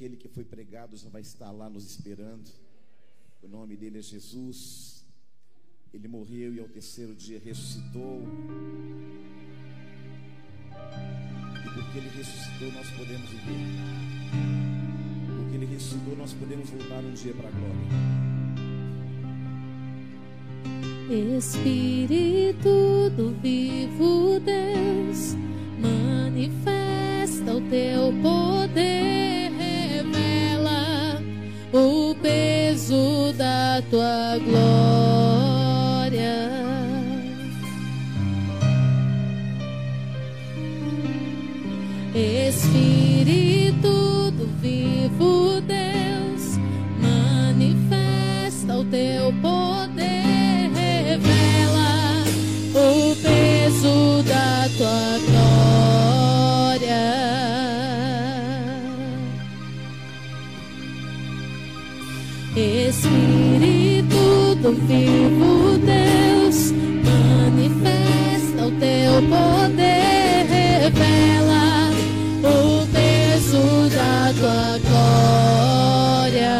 Aquele que foi pregado já vai estar lá nos esperando. O nome dele é Jesus. Ele morreu e ao terceiro dia ressuscitou. E porque ele ressuscitou, nós podemos viver. Porque ele ressuscitou, nós podemos voltar um dia para a glória. Espírito do vivo Deus, manifesta o teu poder, o peso da tua glória. Do vivo Deus, manifesta o teu poder, revela o peso da tua glória.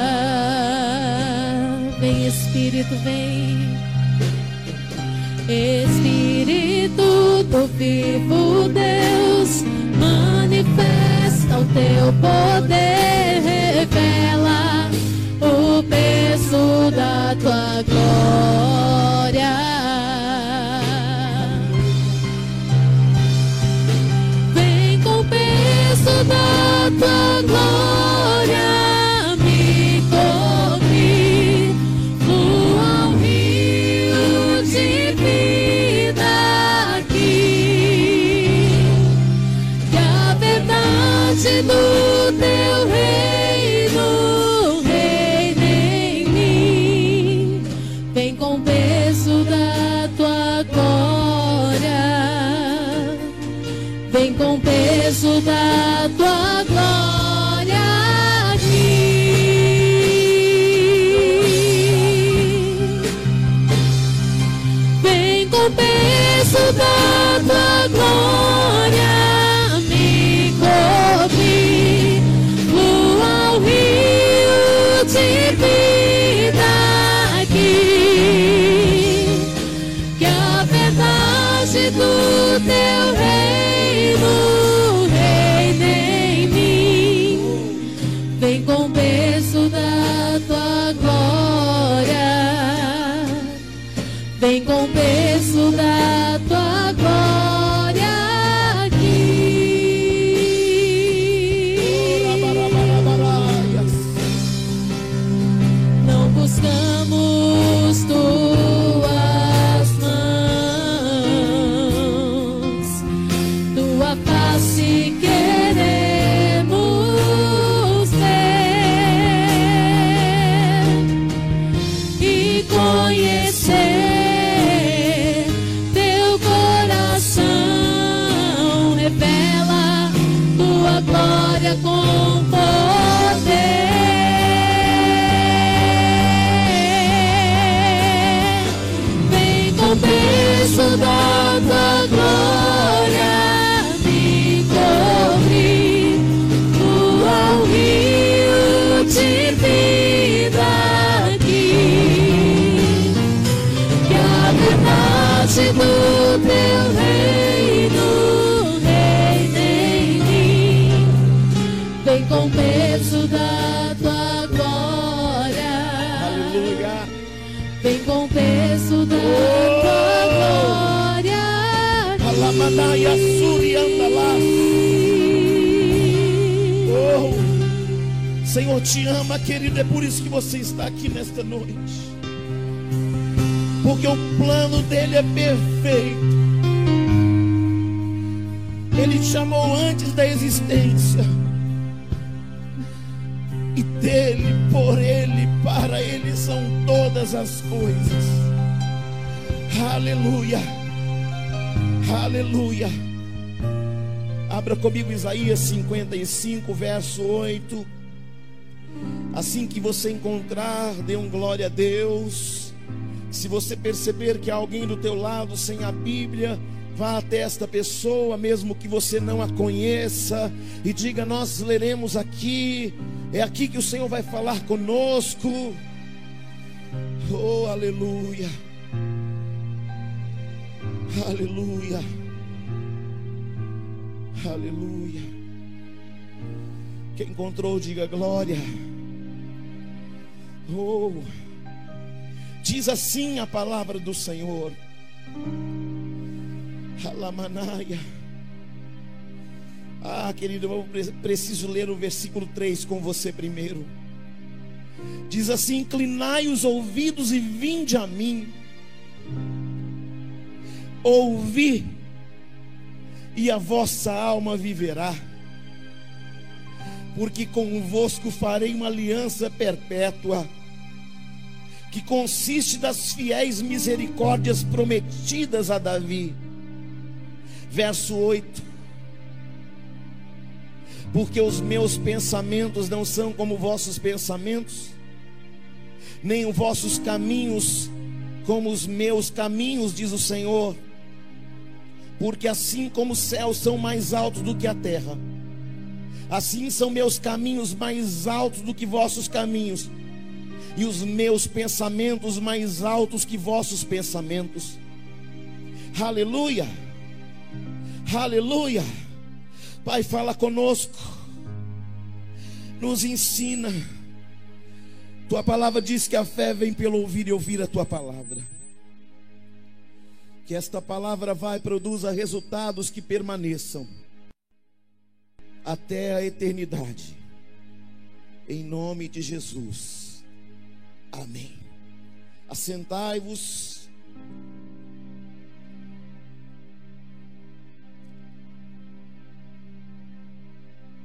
Vem Espírito, vem. Espírito do vivo Deus, manifesta o teu poder, revela peso da tua glória. Vem com o peso da tua glória, com peso da tua peso com o peso da tua glória. Aleluia. Vem com o peso da tua glória. Alamanaya suriandalas. Oh, Senhor te ama, querido, é por isso que você está aqui nesta noite. Porque o plano dele é perfeito. Ele te chamou antes da existência. Dele, por ele, para ele são todas as coisas. Aleluia. Aleluia. Abra comigo Isaías 55, verso 8. Assim que você encontrar, dê um glória a Deus. Se você perceber que há alguém do teu lado sem a Bíblia, Vá até esta pessoa, mesmo que você não a conheça, e diga: Nós leremos aqui É aqui que o Senhor vai falar conosco. Oh, aleluia. Aleluia. Aleluia. Quem encontrou, diga glória. Oh, diz assim a palavra do Senhor. Alamanaia. Ah, querido, eu preciso ler o versículo 3 com você primeiro. Diz assim: Inclinai os ouvidos e vinde a mim. Ouvi, e a vossa alma viverá. Porque convosco farei uma aliança perpétua, que consiste das fiéis misericórdias prometidas a Davi. Verso 8 porque os meus pensamentos não são como vossos pensamentos, nem os vossos caminhos como os meus caminhos, diz o Senhor. Porque assim como os céus são mais altos do que a terra, assim são meus caminhos mais altos do que vossos caminhos, e os meus pensamentos mais altos que vossos pensamentos. Aleluia, aleluia. Pai, fala conosco, nos ensina. Tua palavra diz que a fé vem pelo ouvir e ouvir a tua palavra. Que esta palavra vai produza resultados que permaneçam até a eternidade. Em nome de Jesus. Amém. Assentai-vos.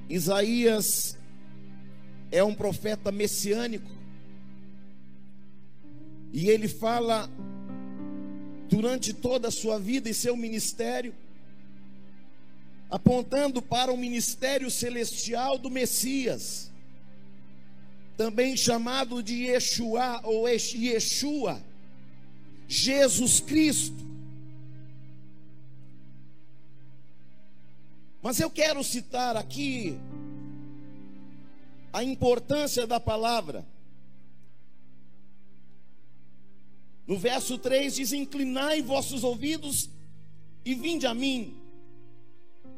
Isaías é um profeta messiânico. E ele fala durante toda a sua vida e seu ministério, apontando para o ministério celestial do Messias, também chamado de Yeshua ou Yeshua, Jesus Cristo. Mas eu quero citar aqui a importância da palavra. No verso 3 diz: Inclinai vossos ouvidos e vinde a mim.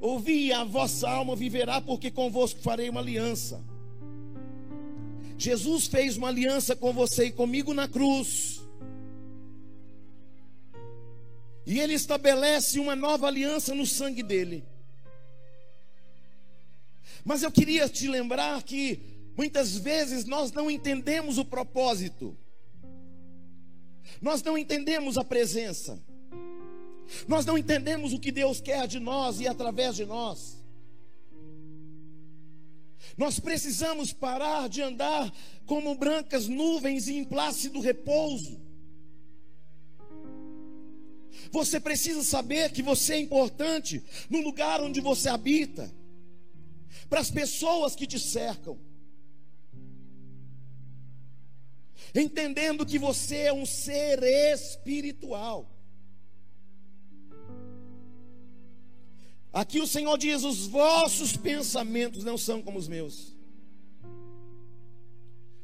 Ouvi, a vossa alma viverá, porque convosco farei uma aliança. Jesus fez uma aliança com você e comigo na cruz. E ele estabelece uma nova aliança no sangue dele. Mas eu queria te lembrar que muitas vezes nós não entendemos o propósito, nós não entendemos a presença, nós não entendemos o que Deus quer de nós e através de nós. Nós precisamos parar de andar como brancas nuvens em plácido repouso. Você precisa saber que você é importante no lugar onde você habita para as pessoas que te cercam. Entendendo que você é um ser espiritual. Aqui o Senhor diz: os vossos pensamentos não são como os meus.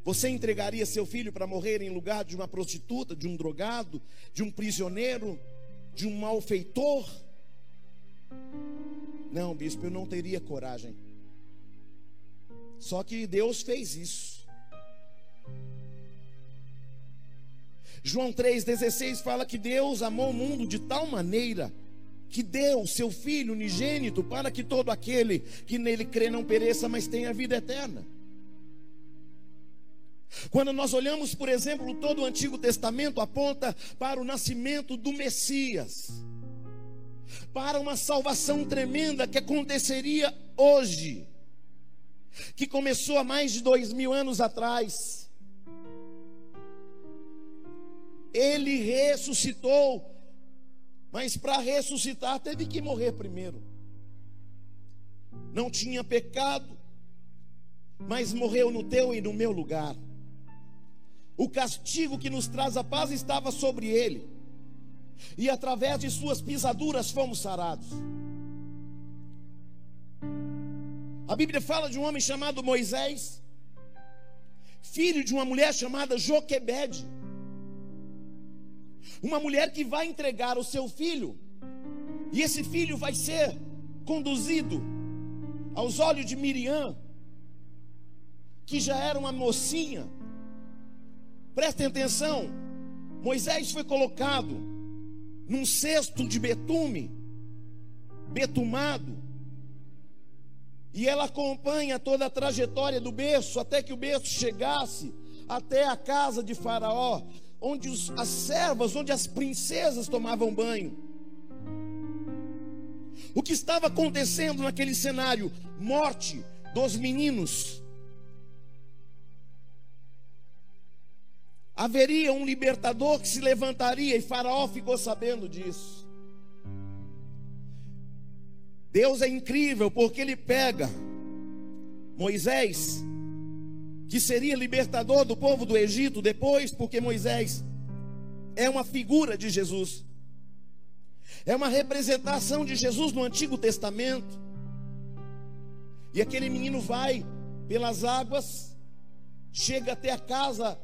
Você entregaria seu filho para morrer em lugar de uma prostituta, de um drogado, de um prisioneiro, de um malfeitor? Não, bispo, eu não teria coragem. Só que Deus fez isso. João 3,16 fala que Deus amou o mundo de tal maneira que deu seu Filho unigênito para que todo aquele que nele crê não pereça, mas tenha vida eterna. Quando nós olhamos, por exemplo, todo o Antigo Testamento aponta para o nascimento do Messias, para uma salvação tremenda que aconteceria hoje que começou há mais de dois mil anos atrás. Ele ressuscitou, mas para ressuscitar teve que morrer primeiro. Não tinha pecado, mas morreu no teu e no meu lugar. O castigo que nos traz a paz estava sobre ele, e através de suas pisaduras fomos sarados. A Bíblia fala de um homem chamado Moisés, filho de uma mulher chamada Joquebede. Uma mulher que vai entregar o seu filho, e esse filho vai ser conduzido aos olhos de Miriam, que já era uma mocinha. Prestem atenção, Moisés foi colocado num cesto de betume, betumado, e ela acompanha toda a trajetória do berço até que o berço chegasse até a casa de Faraó, onde os, as servas, onde as princesas tomavam banho. O que estava acontecendo naquele cenário? Morte dos meninos. Haveria um libertador que se levantaria e Faraó ficou sabendo disso. Deus é incrível porque ele pega Moisés, que seria libertador do povo do Egito depois, porque Moisés é uma figura de Jesus. É uma representação de Jesus no Antigo Testamento. E aquele menino vai pelas águas, chega até a casa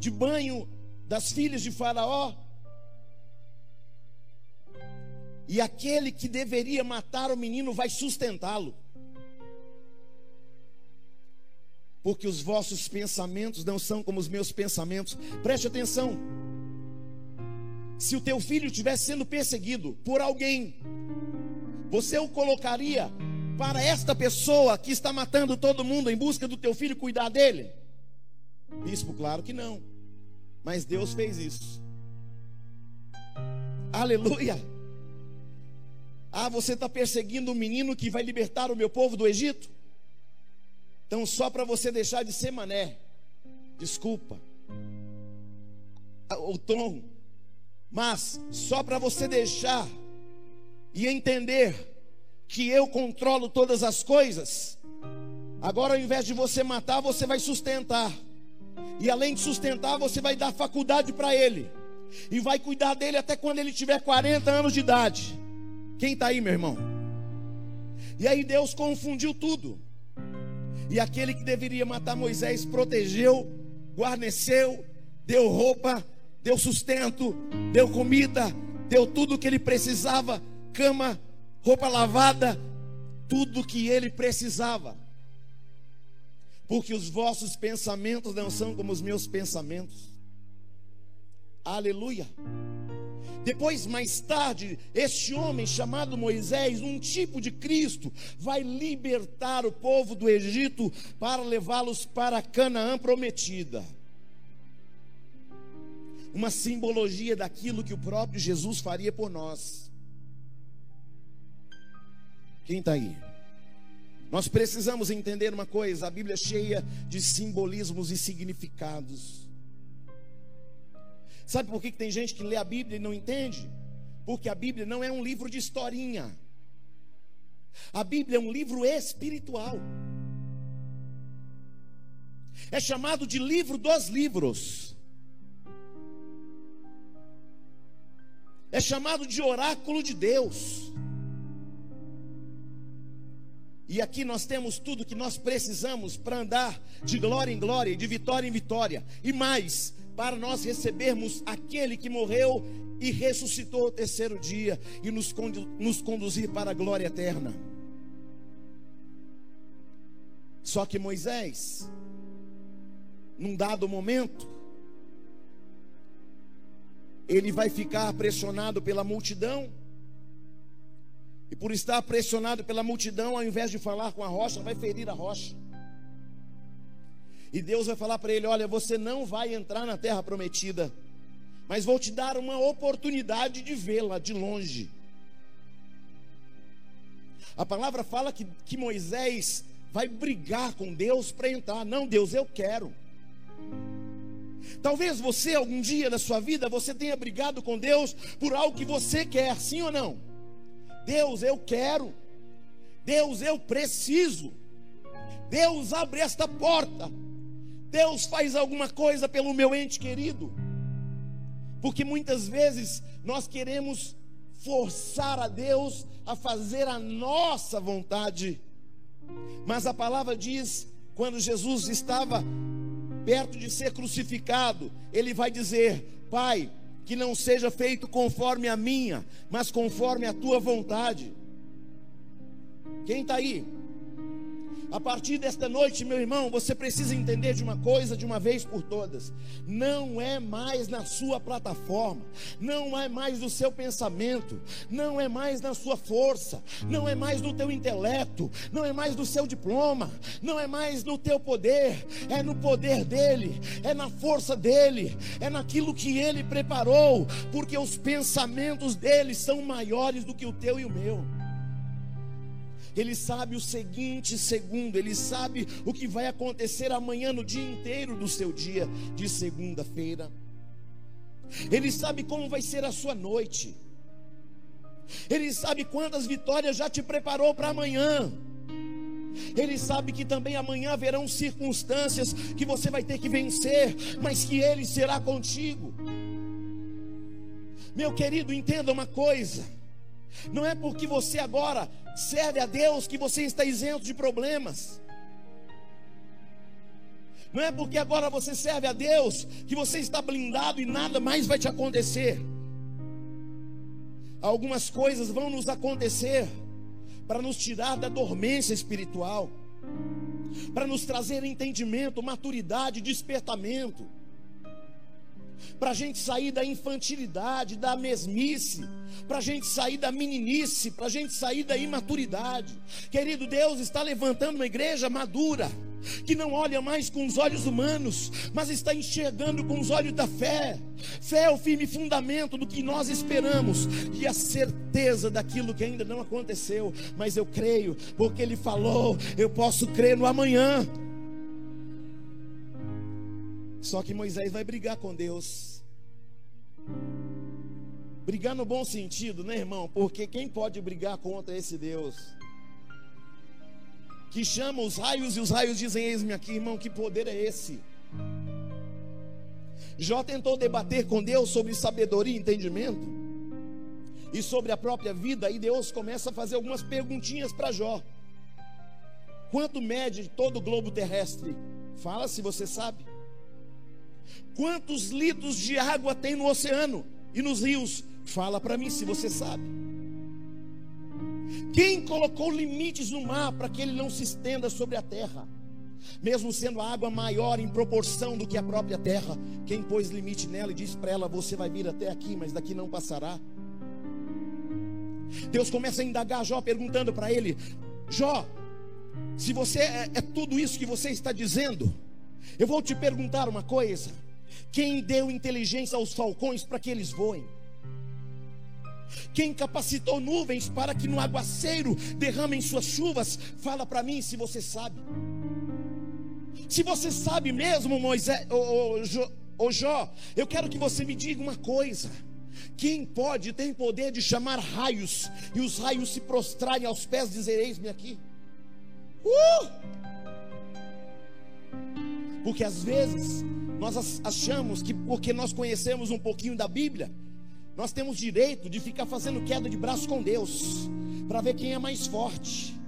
de banho das filhas de Faraó. E aquele que deveria matar o menino vai sustentá-lo. Porque os vossos pensamentos não são como os meus pensamentos. Preste atenção. Se o teu filho estivesse sendo perseguido por alguém, você o colocaria para esta pessoa que está matando todo mundo em busca do teu filho cuidar dele? Bispo, claro que não. Mas Deus fez isso. Aleluia. Ah, você está perseguindo um menino que vai libertar o meu povo do Egito? Então, só para você deixar de ser mané, desculpa ah, o tom, mas só para você deixar e entender que eu controlo todas as coisas. Agora, ao invés de você matar, você vai sustentar. E além de sustentar, você vai dar faculdade para ele. E vai cuidar dele até quando ele tiver 40 anos de idade. Quem está aí, meu irmão? E aí Deus confundiu tudo. E aquele que deveria matar Moisés protegeu, guarneceu, deu roupa, deu sustento, deu comida, deu tudo o que ele precisava, cama, roupa lavada, tudo que ele precisava. Porque os vossos pensamentos não são como os meus pensamentos. Aleluia. Depois, mais tarde, este homem chamado Moisés, um tipo de Cristo, vai libertar o povo do Egito para levá-los para Canaã prometida. Uma simbologia daquilo que o próprio Jesus faria por nós. Quem está aí? Nós precisamos entender uma coisa: a Bíblia é cheia de simbolismos e significados. Sabe por que, que tem gente que lê a Bíblia e não entende? Porque a Bíblia não é um livro de historinha. A Bíblia é um livro espiritual. É chamado de livro dos livros. É chamado de oráculo de Deus. E aqui nós temos tudo que nós precisamos para andar de glória em glória, de vitória em vitória. E mais, para nós recebermos aquele que morreu e ressuscitou o terceiro dia e nos, condu nos conduzir para a glória eterna. Só que Moisés, num dado momento, ele vai ficar pressionado pela multidão e por estar pressionado pela multidão, ao invés de falar com a rocha, vai ferir a rocha. E Deus vai falar para ele: Olha, você não vai entrar na terra prometida, mas vou te dar uma oportunidade de vê-la de longe. A palavra fala que, que Moisés vai brigar com Deus para entrar. Não, Deus, eu quero. Talvez você, algum dia da sua vida, você tenha brigado com Deus por algo que você quer, sim ou não? Deus, eu quero. Deus, eu preciso. Deus, abre esta porta. Deus, faz alguma coisa pelo meu ente querido. Porque muitas vezes nós queremos forçar a Deus a fazer a nossa vontade. Mas a palavra diz, quando Jesus estava perto de ser crucificado, ele vai dizer: Pai, que não seja feito conforme a minha, mas conforme a tua vontade. Quem está aí? A partir desta noite, meu irmão, você precisa entender de uma coisa de uma vez por todas: não é mais na sua plataforma, não é mais no seu pensamento, não é mais na sua força, não é mais no teu intelecto, não é mais no seu diploma, não é mais no teu poder, é no poder dele, é na força dele, é naquilo que ele preparou, porque os pensamentos dele são maiores do que o teu e o meu. Ele sabe o seguinte segundo, ele sabe o que vai acontecer amanhã no dia inteiro do seu dia de segunda-feira. Ele sabe como vai ser a sua noite. Ele sabe quantas vitórias já te preparou para amanhã. Ele sabe que também amanhã haverão circunstâncias que você vai ter que vencer, mas que Ele será contigo. Meu querido, entenda uma coisa: não é porque você agora serve a Deus que você está isento de problemas. Não é porque agora você serve a Deus que você está blindado e nada mais vai te acontecer. Algumas coisas vão nos acontecer para nos tirar da dormência espiritual, para nos trazer entendimento, maturidade, despertamento para a gente sair da infantilidade, da mesmice, para a gente sair da meninice, para a gente sair da imaturidade. Querido Deus está levantando uma igreja madura, que não olha mais com os olhos humanos, mas está enxergando com os olhos da fé. Fé é o firme fundamento do que nós esperamos e a certeza daquilo que ainda não aconteceu, mas eu creio, porque Ele falou, eu posso crer no amanhã. Só que Moisés vai brigar com Deus. Brigar no bom sentido, né, irmão? Porque quem pode brigar contra esse Deus? Que chama os raios e os raios dizem: Eis-me aqui, irmão, que poder é esse? Jó tentou debater com Deus sobre sabedoria e entendimento e sobre a própria vida, e Deus começa a fazer algumas perguntinhas para Jó. Quanto mede todo o globo terrestre? Fala se você sabe. Quantos litros de água tem no oceano e nos rios? Fala para mim se você sabe. Quem colocou limites no mar para que ele não se estenda sobre a terra? Mesmo sendo a água maior em proporção do que a própria terra, quem pôs limite nela e disse para ela: Você vai vir até aqui, mas daqui não passará. Deus começa a indagar Jó, perguntando para ele: Jó, se você é, é tudo isso que você está dizendo, eu vou te perguntar uma coisa: quem deu inteligência aos falcões para que eles voem? Quem capacitou nuvens para que no aguaceiro derramem suas chuvas? Fala para mim se você sabe. Se você sabe mesmo, Moisés, ô, Jó, eu quero que você me diga uma coisa. Quem pode, tem poder de chamar raios e os raios se prostrarem aos pés, dizer: Eis-me aqui. Uh! Porque às vezes nós achamos que porque nós conhecemos um pouquinho da Bíblia, nós temos direito de ficar fazendo queda de braço com Deus, para ver quem é mais forte.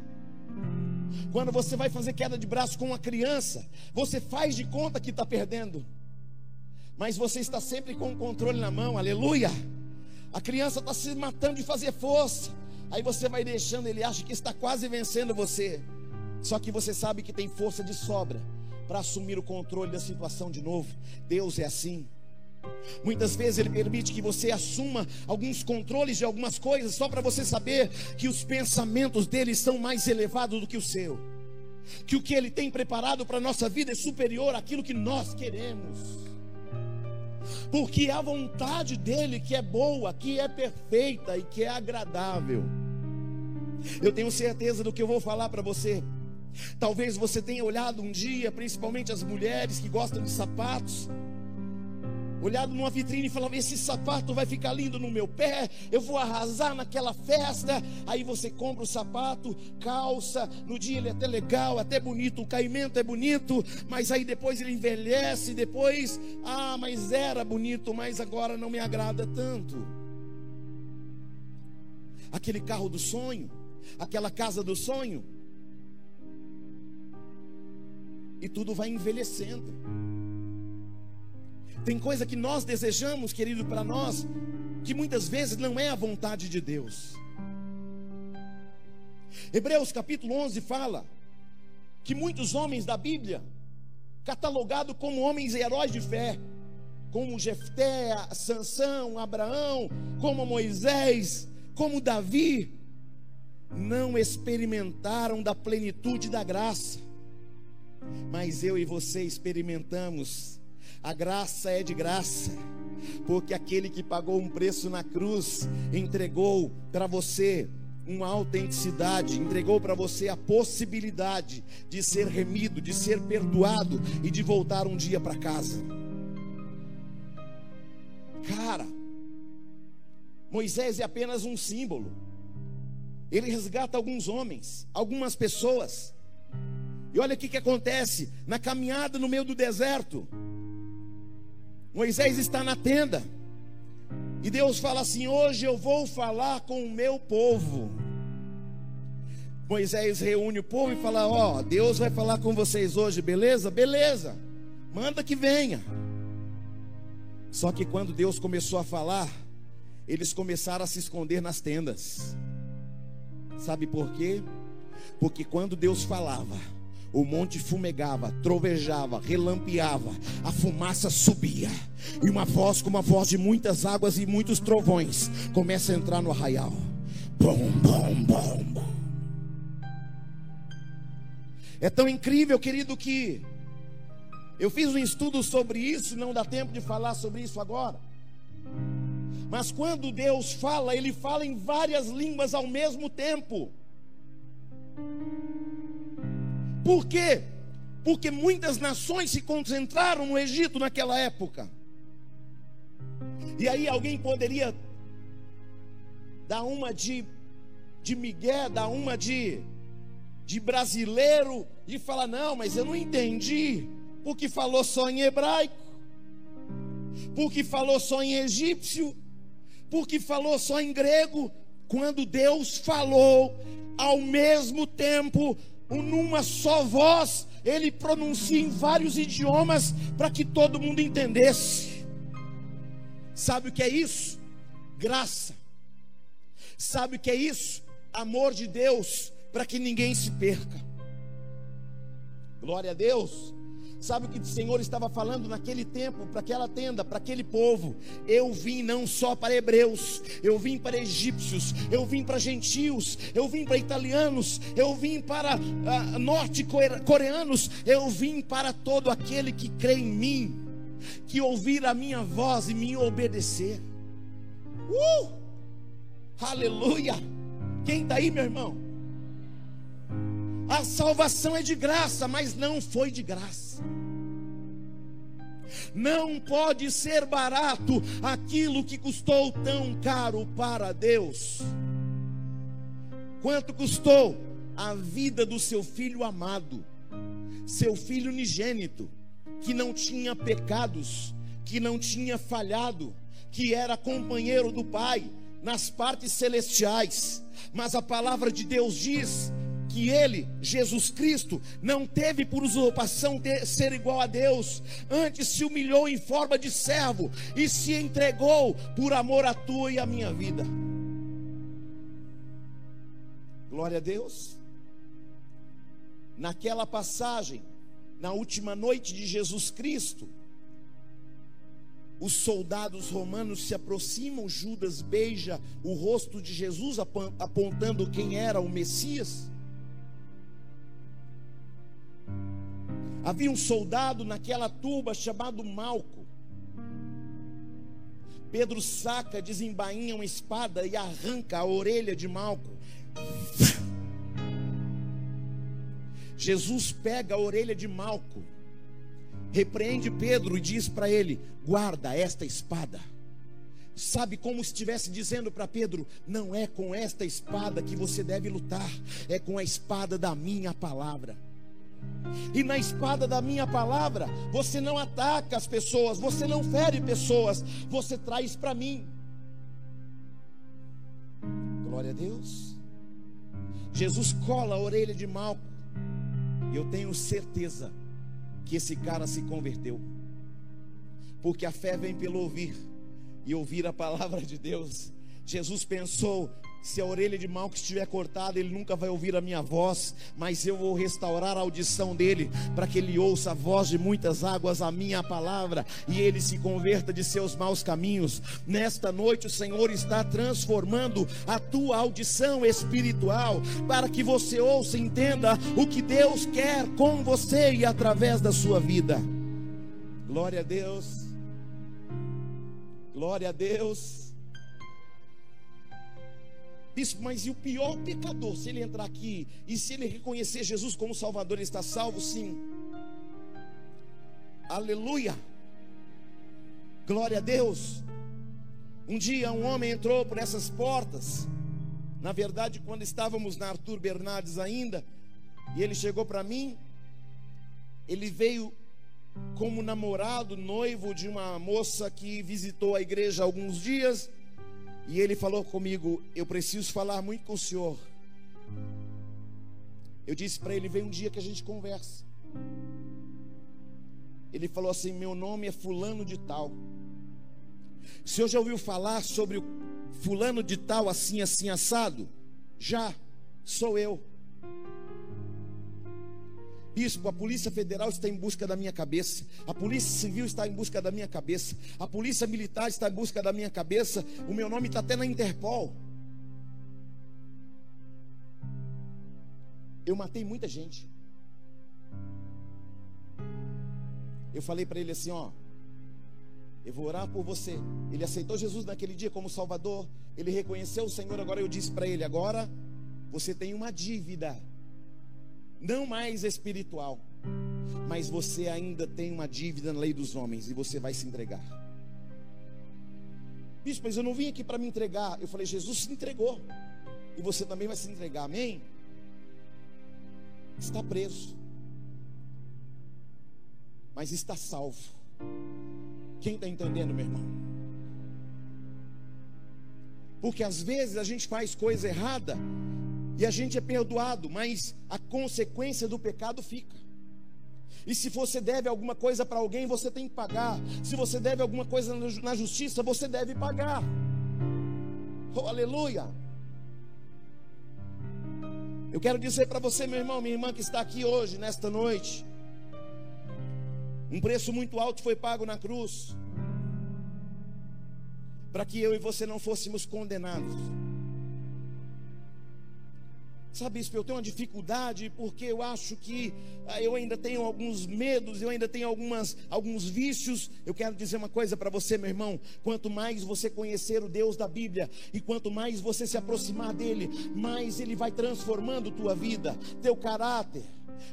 Quando você vai fazer queda de braço com uma criança, você faz de conta que está perdendo, mas você está sempre com o controle na mão, aleluia. A criança está se matando de fazer força, aí você vai deixando, ele acha que está quase vencendo você, só que você sabe que tem força de sobra para assumir o controle da situação de novo. Deus é assim. Muitas vezes Ele permite que você assuma alguns controles de algumas coisas, só para você saber que os pensamentos dele são mais elevados do que o seu, que o que Ele tem preparado para a nossa vida é superior àquilo que nós queremos, porque a vontade dele, que é boa, que é perfeita e que é agradável. Eu tenho certeza do que eu vou falar para você. Talvez você tenha olhado um dia, principalmente as mulheres que gostam de sapatos, olhado numa vitrine e falado: Esse sapato vai ficar lindo no meu pé, eu vou arrasar naquela festa. Aí você compra o sapato, calça, no dia ele é até legal, até bonito, o caimento é bonito, mas aí depois ele envelhece, depois, ah, mas era bonito, mas agora não me agrada tanto. Aquele carro do sonho, aquela casa do sonho, e tudo vai envelhecendo. Tem coisa que nós desejamos, querido, para nós, que muitas vezes não é a vontade de Deus. Hebreus capítulo 11 fala que muitos homens da Bíblia, catalogados como homens heróis de fé, como Jefté, Sansão, Abraão, como Moisés, como Davi, não experimentaram da plenitude da graça. Mas eu e você experimentamos. A graça é de graça, porque aquele que pagou um preço na cruz entregou para você uma autenticidade, entregou para você a possibilidade de ser remido, de ser perdoado e de voltar um dia para casa. Cara, Moisés é apenas um símbolo. Ele resgata alguns homens, algumas pessoas. E olha o que, que acontece na caminhada no meio do deserto. Moisés está na tenda. E Deus fala assim: Hoje eu vou falar com o meu povo. Moisés reúne o povo e fala: Ó, oh, Deus vai falar com vocês hoje, beleza? Beleza, manda que venha. Só que quando Deus começou a falar, eles começaram a se esconder nas tendas. Sabe por quê? Porque quando Deus falava, o monte fumegava, trovejava, relampeava, a fumaça subia, e uma voz como a voz de muitas águas e muitos trovões começa a entrar no arraial. Bom, bom, bom, bom. É tão incrível, querido, que eu fiz um estudo sobre isso, não dá tempo de falar sobre isso agora. Mas quando Deus fala, Ele fala em várias línguas ao mesmo tempo. Por quê? Porque muitas nações se concentraram no Egito naquela época. E aí alguém poderia dar uma de, de Miguel, dar uma de, de brasileiro e falar: não, mas eu não entendi, porque falou só em hebraico, porque falou só em egípcio, porque falou só em grego. Quando Deus falou ao mesmo tempo, numa só voz, ele pronuncia em vários idiomas para que todo mundo entendesse. Sabe o que é isso? Graça. Sabe o que é isso? Amor de Deus para que ninguém se perca. Glória a Deus. Sabe o que o Senhor estava falando naquele tempo, para aquela tenda, para aquele povo? Eu vim não só para hebreus, eu vim para egípcios, eu vim para gentios, eu vim para italianos, eu vim para uh, norte-coreanos, eu vim para todo aquele que crê em mim, que ouvir a minha voz e me obedecer. Uh! Aleluia! Quem está aí, meu irmão? A salvação é de graça, mas não foi de graça. Não pode ser barato aquilo que custou tão caro para Deus. Quanto custou a vida do seu filho amado, seu filho unigênito, que não tinha pecados, que não tinha falhado, que era companheiro do Pai nas partes celestiais. Mas a palavra de Deus diz que ele, Jesus Cristo, não teve por usurpação de ser igual a Deus, antes se humilhou em forma de servo e se entregou por amor a tua e a minha vida. Glória a Deus. Naquela passagem, na última noite de Jesus Cristo, os soldados romanos se aproximam, Judas beija o rosto de Jesus, apontando quem era o Messias. Havia um soldado naquela turba chamado Malco. Pedro saca, desembainha uma espada e arranca a orelha de Malco. Jesus pega a orelha de Malco, repreende Pedro e diz para ele: guarda esta espada. Sabe como estivesse dizendo para Pedro: não é com esta espada que você deve lutar, é com a espada da minha palavra. E na espada da minha palavra, você não ataca as pessoas, você não fere pessoas, você traz para mim. Glória a Deus. Jesus cola a orelha de Malco. E eu tenho certeza que esse cara se converteu. Porque a fé vem pelo ouvir e ouvir a palavra de Deus. Jesus pensou: se a orelha de Malco estiver cortada, ele nunca vai ouvir a minha voz, mas eu vou restaurar a audição dele, para que ele ouça a voz de muitas águas, a minha palavra, e ele se converta de seus maus caminhos. Nesta noite, o Senhor está transformando a tua audição espiritual, para que você ouça e entenda o que Deus quer com você e através da sua vida. Glória a Deus, glória a Deus. Bispo, mas e o pior pecador, se ele entrar aqui e se ele reconhecer Jesus como Salvador, ele está salvo? Sim. Aleluia. Glória a Deus. Um dia um homem entrou por essas portas. Na verdade, quando estávamos na Arthur Bernardes ainda, e ele chegou para mim, ele veio como namorado, noivo de uma moça que visitou a igreja alguns dias e ele falou comigo: Eu preciso falar muito com o senhor. Eu disse para ele: Vem um dia que a gente conversa. Ele falou assim: Meu nome é Fulano de Tal. O senhor já ouviu falar sobre o Fulano de Tal, assim, assim, assado? Já, sou eu. Bispo, a Polícia Federal está em busca da minha cabeça, a Polícia Civil está em busca da minha cabeça, a Polícia Militar está em busca da minha cabeça, o meu nome está até na Interpol. Eu matei muita gente. Eu falei para ele assim: Ó, eu vou orar por você. Ele aceitou Jesus naquele dia como Salvador, ele reconheceu o Senhor. Agora eu disse para ele: Agora você tem uma dívida não mais espiritual, mas você ainda tem uma dívida na lei dos homens e você vai se entregar. Bispo, mas eu não vim aqui para me entregar. Eu falei, Jesus se entregou. E você também vai se entregar, amém? Está preso, mas está salvo. Quem está entendendo, meu irmão? Porque às vezes a gente faz coisa errada e a gente é perdoado, mas a consequência do pecado fica. E se você deve alguma coisa para alguém, você tem que pagar. Se você deve alguma coisa na justiça, você deve pagar. Oh, aleluia. Eu quero dizer para você, meu irmão, minha irmã que está aqui hoje, nesta noite. Um preço muito alto foi pago na cruz. Para que eu e você não fôssemos condenados. Sabe, isso eu tenho uma dificuldade porque eu acho que ah, eu ainda tenho alguns medos, eu ainda tenho algumas, alguns vícios. Eu quero dizer uma coisa para você, meu irmão: quanto mais você conhecer o Deus da Bíblia e quanto mais você se aproximar dele, mais ele vai transformando tua vida, teu caráter,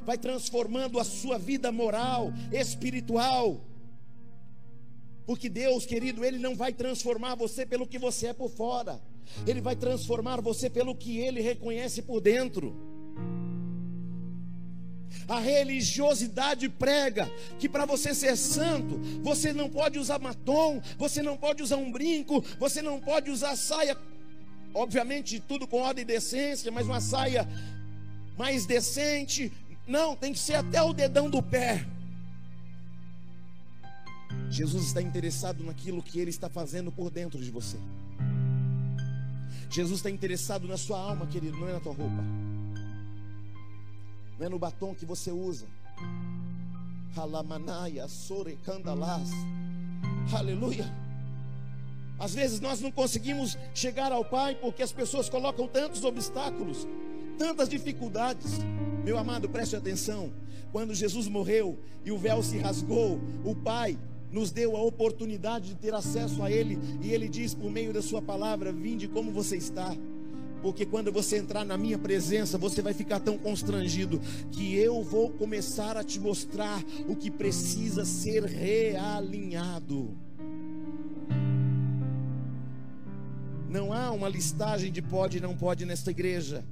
vai transformando a sua vida moral, espiritual. Porque Deus, querido, Ele não vai transformar você pelo que você é por fora. Ele vai transformar você pelo que ele reconhece por dentro. A religiosidade prega que para você ser santo, você não pode usar matom, você não pode usar um brinco, você não pode usar saia, obviamente tudo com ordem e decência, mas uma saia mais decente. Não, tem que ser até o dedão do pé. Jesus está interessado naquilo que ele está fazendo por dentro de você. Jesus está interessado na sua alma, querido, não é na tua roupa, não é no batom que você usa. Halamanaya, sore, candalás. Aleluia. Às vezes nós não conseguimos chegar ao Pai porque as pessoas colocam tantos obstáculos, tantas dificuldades. Meu amado, preste atenção. Quando Jesus morreu e o véu se rasgou, o Pai nos deu a oportunidade de ter acesso a Ele, e Ele diz por meio da Sua palavra: Vinde como você está. Porque quando você entrar na minha presença, você vai ficar tão constrangido que eu vou começar a te mostrar o que precisa ser realinhado. Não há uma listagem de pode e não pode nesta igreja,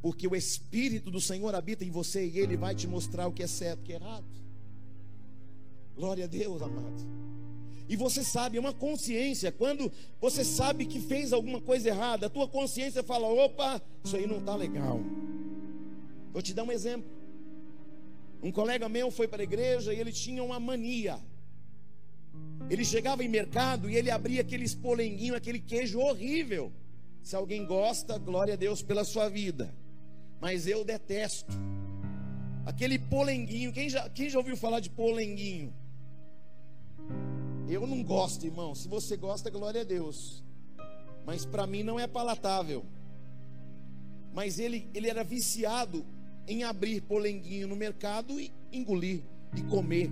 porque o Espírito do Senhor habita em você e Ele vai te mostrar o que é certo e o que é errado. Glória a Deus, amado. E você sabe, é uma consciência. Quando você sabe que fez alguma coisa errada, a tua consciência fala: opa, isso aí não está legal. Vou te dar um exemplo. Um colega meu foi para a igreja e ele tinha uma mania. Ele chegava em mercado e ele abria aqueles polenguinhos, aquele queijo horrível. Se alguém gosta, glória a Deus pela sua vida. Mas eu detesto. Aquele polenguinho, quem já, quem já ouviu falar de polenguinho? Eu não gosto, irmão. Se você gosta, glória a Deus. Mas para mim não é palatável. Mas ele, ele era viciado em abrir polenguinho no mercado e engolir e comer.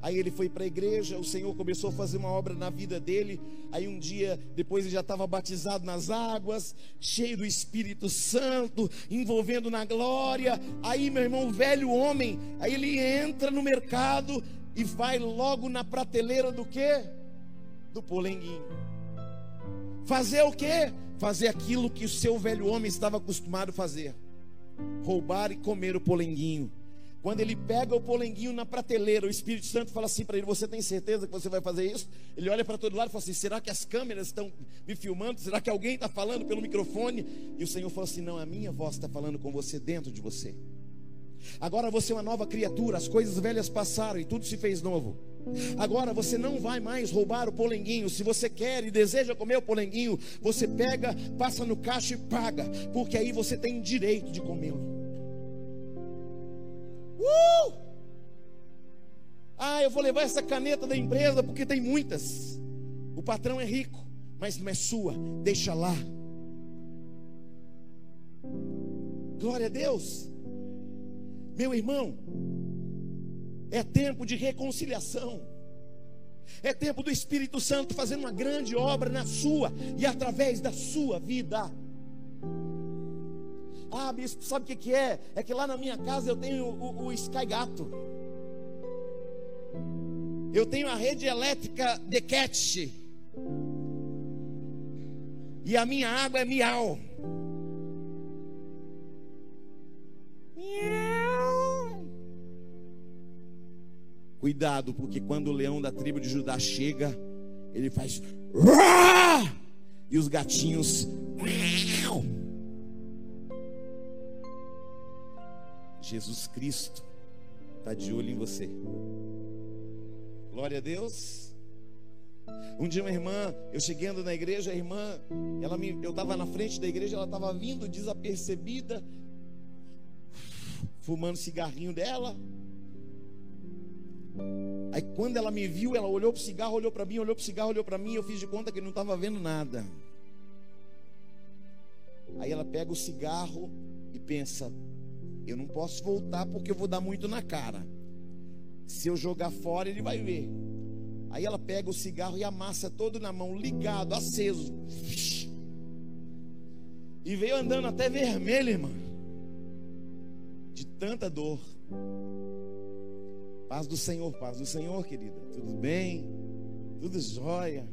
Aí ele foi para a igreja, o Senhor começou a fazer uma obra na vida dele. Aí um dia, depois ele já estava batizado nas águas, cheio do Espírito Santo, envolvendo na glória. Aí, meu irmão, velho homem, aí ele entra no mercado e vai logo na prateleira do quê? Do polenguinho. Fazer o quê? Fazer aquilo que o seu velho homem estava acostumado a fazer: roubar e comer o polenguinho. Quando ele pega o polenguinho na prateleira, o Espírito Santo fala assim para ele: Você tem certeza que você vai fazer isso? Ele olha para todo lado e fala assim: Será que as câmeras estão me filmando? Será que alguém está falando pelo microfone? E o Senhor fala assim: Não, a minha voz está falando com você dentro de você. Agora você é uma nova criatura, as coisas velhas passaram e tudo se fez novo. Agora você não vai mais roubar o polenguinho. Se você quer e deseja comer o polenguinho, você pega, passa no caixa e paga, porque aí você tem direito de comê-lo. Uh! Ah, eu vou levar essa caneta da empresa porque tem muitas. O patrão é rico, mas não é sua. Deixa lá. Glória a Deus. Meu irmão, é tempo de reconciliação. É tempo do Espírito Santo fazendo uma grande obra na sua e através da sua vida. Ah, bispo, sabe o que, é? É que lá na minha casa eu tenho o, o Sky Gato. Eu tenho a rede elétrica de Cat. E a minha água é. Miau. Cuidado, porque quando o leão da tribo de Judá chega, ele faz. E os gatinhos. Jesus Cristo está de olho em você. Glória a Deus. Um dia uma irmã, eu chegando na igreja, a irmã, ela me, eu estava na frente da igreja, ela estava vindo desapercebida, fumando cigarrinho dela. Aí quando ela me viu, ela olhou para o cigarro, olhou para mim, olhou para o cigarro, olhou para mim, eu fiz de conta que não estava vendo nada. Aí ela pega o cigarro e pensa: eu não posso voltar porque eu vou dar muito na cara. Se eu jogar fora, ele vai ver. Aí ela pega o cigarro e amassa todo na mão, ligado, aceso. E veio andando até vermelho, irmã. De tanta dor. Paz do Senhor, paz do Senhor, querida. Tudo bem? Tudo jóia.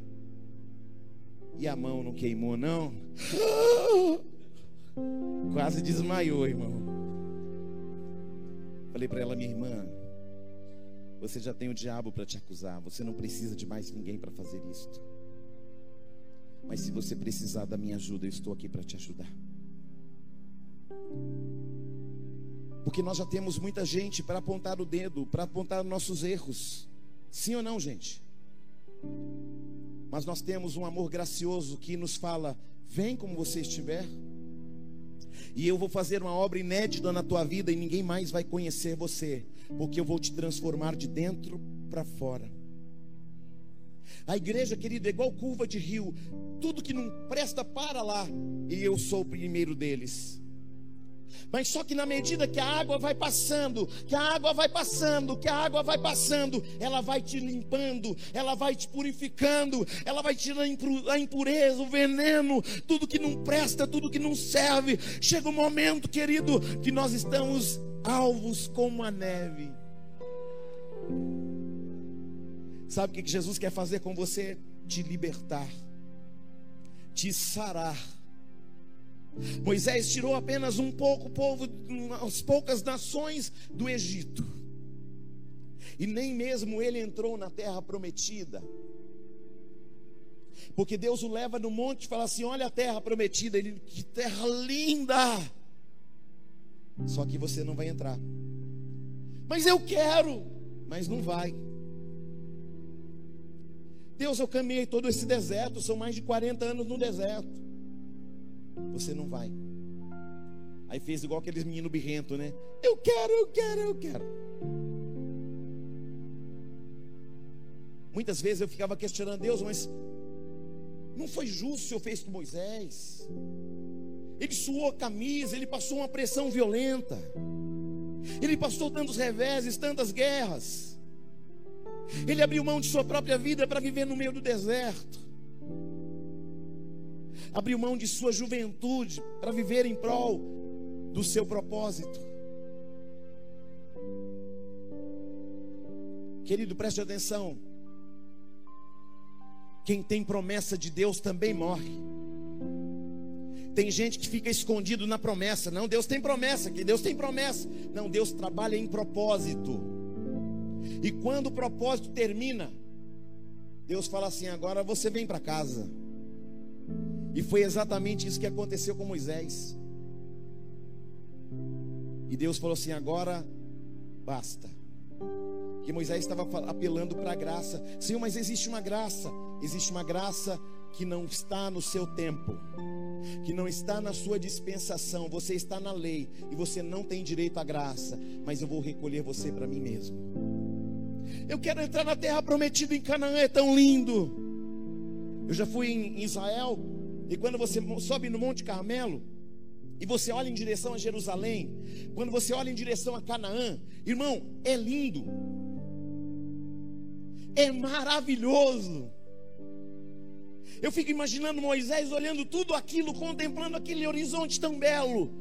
E a mão não queimou, não? Quase desmaiou, irmão. Falei para ela, minha irmã, você já tem o diabo para te acusar, você não precisa de mais ninguém para fazer isto. Mas se você precisar da minha ajuda, eu estou aqui para te ajudar. Porque nós já temos muita gente para apontar o dedo, para apontar nossos erros. Sim ou não, gente? Mas nós temos um amor gracioso que nos fala: vem como você estiver. E eu vou fazer uma obra inédita na tua vida e ninguém mais vai conhecer você, porque eu vou te transformar de dentro para fora. A igreja, querida, é igual curva de rio. Tudo que não presta para lá, e eu sou o primeiro deles. Mas só que na medida que a água vai passando, que a água vai passando, que a água vai passando, ela vai te limpando, ela vai te purificando, ela vai tirando a impureza, o veneno, tudo que não presta, tudo que não serve. Chega um momento, querido, que nós estamos alvos como a neve. Sabe o que Jesus quer fazer com você? Te libertar, te sarar Moisés tirou apenas um pouco povo, umas poucas nações do Egito. E nem mesmo ele entrou na terra prometida. Porque Deus o leva no monte e fala assim: Olha a terra prometida. Ele, que terra linda! Só que você não vai entrar. Mas eu quero, mas não vai. Deus, eu caminhei todo esse deserto, são mais de 40 anos no deserto. Você não vai. Aí fez igual aqueles meninos birrento, né? Eu quero, eu quero, eu quero. Muitas vezes eu ficava questionando Deus, mas não foi justo o Senhor fez com Moisés. Ele suou a camisa, ele passou uma pressão violenta. Ele passou tantos reveses, tantas guerras. Ele abriu mão de sua própria vida para viver no meio do deserto. Abriu mão de sua juventude para viver em prol do seu propósito. Querido, preste atenção. Quem tem promessa de Deus também morre. Tem gente que fica escondido na promessa. Não, Deus tem promessa, que Deus tem promessa. Não, Deus trabalha em propósito. E quando o propósito termina, Deus fala assim: agora você vem para casa. E foi exatamente isso que aconteceu com Moisés. E Deus falou assim: agora basta. Que Moisés estava apelando para a graça. Senhor, mas existe uma graça. Existe uma graça que não está no seu tempo, que não está na sua dispensação. Você está na lei e você não tem direito à graça. Mas eu vou recolher você para mim mesmo. Eu quero entrar na terra prometida em Canaã, é tão lindo. Eu já fui em Israel, e quando você sobe no Monte Carmelo, e você olha em direção a Jerusalém, quando você olha em direção a Canaã, irmão, é lindo, é maravilhoso. Eu fico imaginando Moisés olhando tudo aquilo, contemplando aquele horizonte tão belo,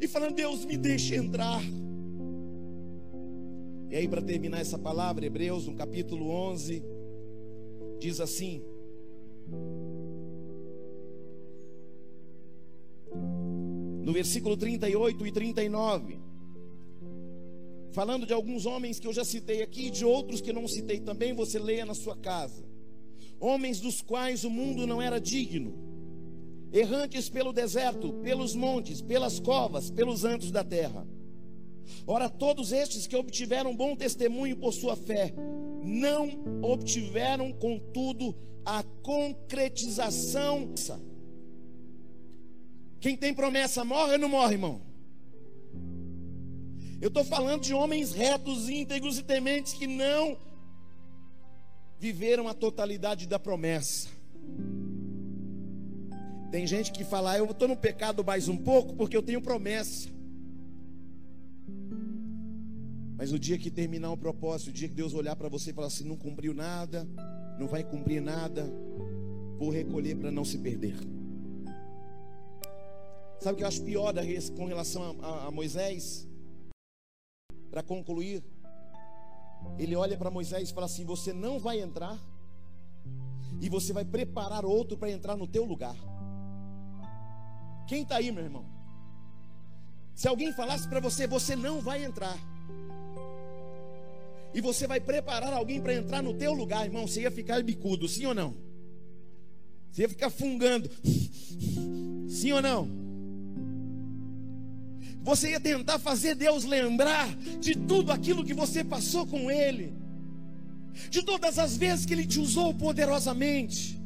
e falando: Deus, me deixe entrar. E aí, para terminar essa palavra, Hebreus, no capítulo 11, diz assim: no versículo 38 e 39, falando de alguns homens que eu já citei aqui e de outros que não citei também, você leia na sua casa. Homens dos quais o mundo não era digno, errantes pelo deserto, pelos montes, pelas covas, pelos antos da terra Ora, todos estes que obtiveram bom testemunho por sua fé, não obtiveram, contudo, a concretização. Quem tem promessa morre ou não morre, irmão? Eu estou falando de homens retos, íntegros e tementes que não viveram a totalidade da promessa. Tem gente que fala, ah, eu estou no pecado mais um pouco porque eu tenho promessa. Mas o dia que terminar o propósito, o dia que Deus olhar para você e falar assim: não cumpriu nada, não vai cumprir nada, vou recolher para não se perder. Sabe o que eu acho pior com relação a, a, a Moisés? Para concluir, ele olha para Moisés e fala assim: Você não vai entrar, e você vai preparar outro para entrar no teu lugar. Quem está aí, meu irmão? Se alguém falasse para você, você não vai entrar e você vai preparar alguém para entrar no teu lugar, irmão, você ia ficar bicudo, sim ou não? Você ia ficar fungando, sim ou não? Você ia tentar fazer Deus lembrar de tudo aquilo que você passou com Ele, de todas as vezes que Ele te usou poderosamente.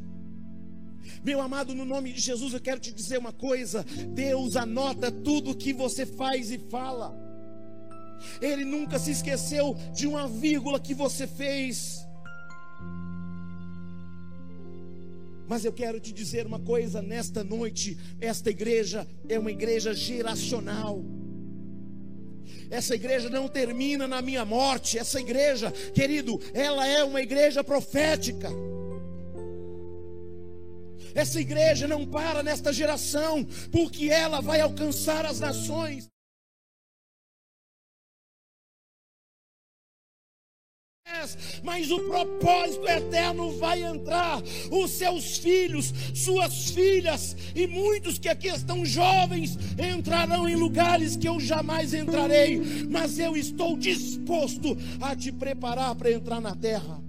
Meu amado, no nome de Jesus, eu quero te dizer uma coisa: Deus anota tudo o que você faz e fala. Ele nunca se esqueceu de uma vírgula que você fez. Mas eu quero te dizer uma coisa nesta noite: esta igreja é uma igreja geracional. Essa igreja não termina na minha morte. Essa igreja, querido, ela é uma igreja profética. Essa igreja não para nesta geração, porque ela vai alcançar as nações. Mas o propósito eterno vai entrar. Os seus filhos, suas filhas e muitos que aqui estão jovens entrarão em lugares que eu jamais entrarei, mas eu estou disposto a te preparar para entrar na terra.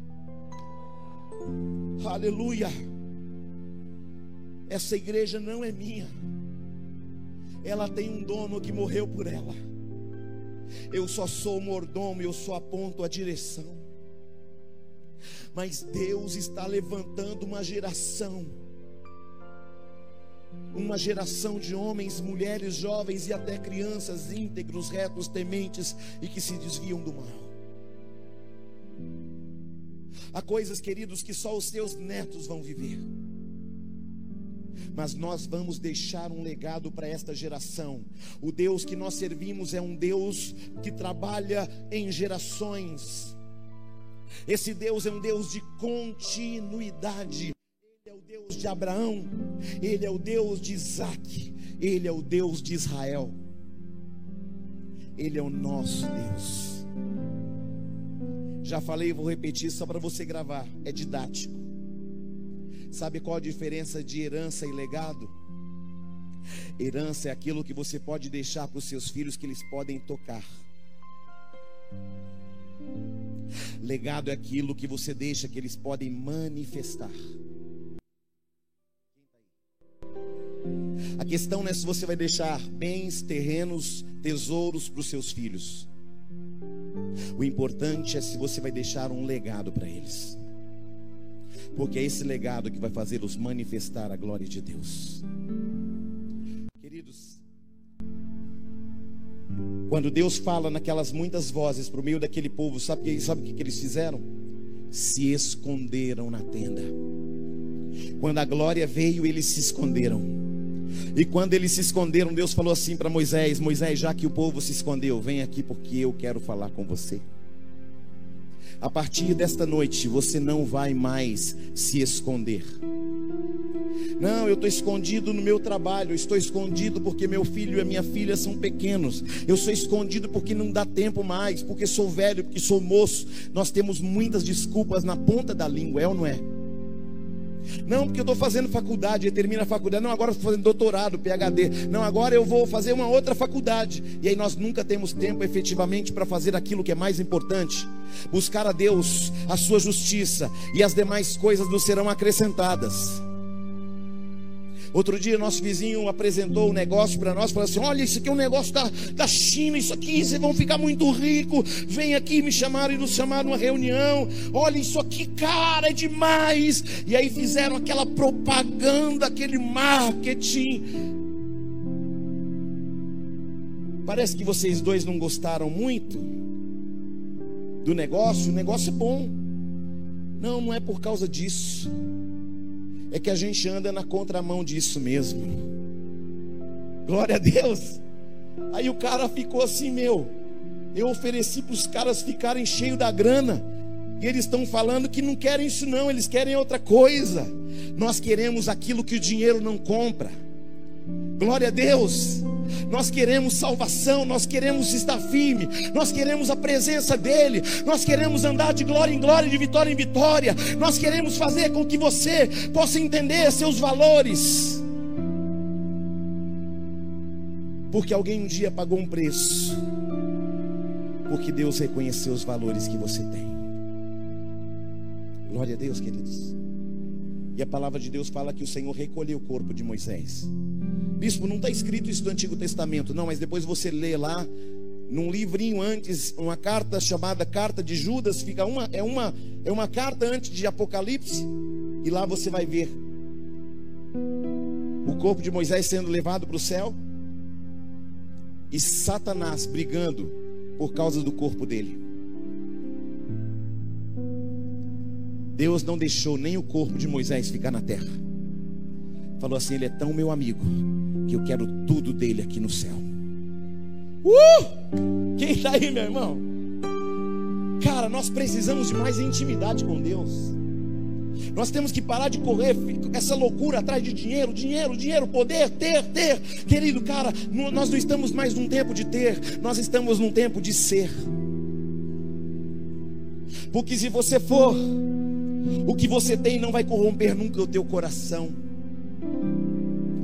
Aleluia. Essa igreja não é minha. Ela tem um dono que morreu por ela. Eu só sou o mordomo, eu só aponto a direção. Mas Deus está levantando uma geração, uma geração de homens, mulheres, jovens e até crianças íntegros, retos, tementes e que se desviam do mal. Há coisas, queridos, que só os teus netos vão viver. Mas nós vamos deixar um legado para esta geração. O Deus que nós servimos é um Deus que trabalha em gerações. Esse Deus é um Deus de continuidade. Ele é o Deus de Abraão, ele é o Deus de Isaac, ele é o Deus de Israel. Ele é o nosso Deus. Já falei e vou repetir só para você gravar. É didático. Sabe qual a diferença de herança e legado? Herança é aquilo que você pode deixar para os seus filhos que eles podem tocar. Legado é aquilo que você deixa que eles podem manifestar. A questão não é se você vai deixar bens, terrenos, tesouros para os seus filhos. O importante é se você vai deixar um legado para eles. Porque é esse legado que vai fazê-los manifestar a glória de Deus. Queridos, quando Deus fala naquelas muitas vozes para o meio daquele povo, sabe, sabe o que, que eles fizeram? Se esconderam na tenda. Quando a glória veio, eles se esconderam. E quando eles se esconderam, Deus falou assim para Moisés: Moisés, já que o povo se escondeu, vem aqui porque eu quero falar com você. A partir desta noite, você não vai mais se esconder. Não, eu estou escondido no meu trabalho, estou escondido porque meu filho e minha filha são pequenos. Eu sou escondido porque não dá tempo mais, porque sou velho, porque sou moço. Nós temos muitas desculpas na ponta da língua, é ou não é? Não, porque eu estou fazendo faculdade, termina a faculdade. Não, agora estou fazendo doutorado, PhD. Não, agora eu vou fazer uma outra faculdade. E aí nós nunca temos tempo efetivamente para fazer aquilo que é mais importante. Buscar a Deus, a sua justiça, e as demais coisas nos serão acrescentadas. Outro dia, nosso vizinho apresentou um negócio para nós, falou assim: Olha, isso aqui é um negócio da, da China, isso aqui, vocês vão ficar muito rico. Vem aqui, me chamaram e nos chamaram uma reunião. Olha, isso aqui, cara, é demais. E aí fizeram aquela propaganda, aquele marketing. Parece que vocês dois não gostaram muito do negócio. O negócio é bom. Não, não é por causa disso é que a gente anda na contramão disso mesmo. Glória a Deus. Aí o cara ficou assim, meu. Eu ofereci para os caras ficarem cheios da grana. E eles estão falando que não querem isso, não, eles querem outra coisa. Nós queremos aquilo que o dinheiro não compra. Glória a Deus. Nós queremos salvação, nós queremos estar firme, nós queremos a presença dEle, nós queremos andar de glória em glória, de vitória em vitória, nós queremos fazer com que você possa entender seus valores. Porque alguém um dia pagou um preço, porque Deus reconheceu os valores que você tem. Glória a Deus, queridos. E a palavra de Deus fala que o Senhor recolheu o corpo de Moisés. Bispo, não está escrito isso no Antigo Testamento, não, mas depois você lê lá, num livrinho antes, uma carta chamada Carta de Judas, fica uma, é, uma, é uma carta antes de Apocalipse, e lá você vai ver o corpo de Moisés sendo levado para o céu e Satanás brigando por causa do corpo dele. Deus não deixou nem o corpo de Moisés ficar na terra. Falou assim: Ele é tão meu amigo que eu quero tudo dele aqui no céu. Uh! Quem está aí, meu irmão? Cara, nós precisamos de mais intimidade com Deus. Nós temos que parar de correr essa loucura atrás de dinheiro, dinheiro, dinheiro, poder, ter, ter. Querido cara, nós não estamos mais num tempo de ter, nós estamos num tempo de ser. Porque se você for o que você tem não vai corromper nunca o teu coração.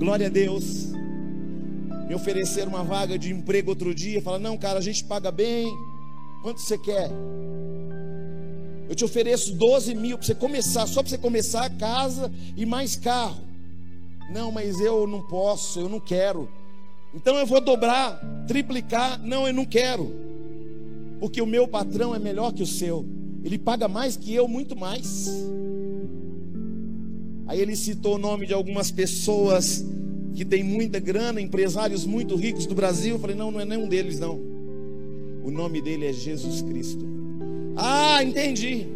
Glória a Deus. Me ofereceram uma vaga de emprego outro dia. Fala, não, cara, a gente paga bem. Quanto você quer? Eu te ofereço 12 mil para você começar, só para você começar a casa e mais carro. Não, mas eu não posso, eu não quero. Então eu vou dobrar, triplicar. Não, eu não quero. Porque o meu patrão é melhor que o seu. Ele paga mais que eu, muito mais. Aí ele citou o nome de algumas pessoas que têm muita grana, empresários muito ricos do Brasil. Eu falei, não, não é nenhum deles, não. O nome dele é Jesus Cristo. Ah, entendi.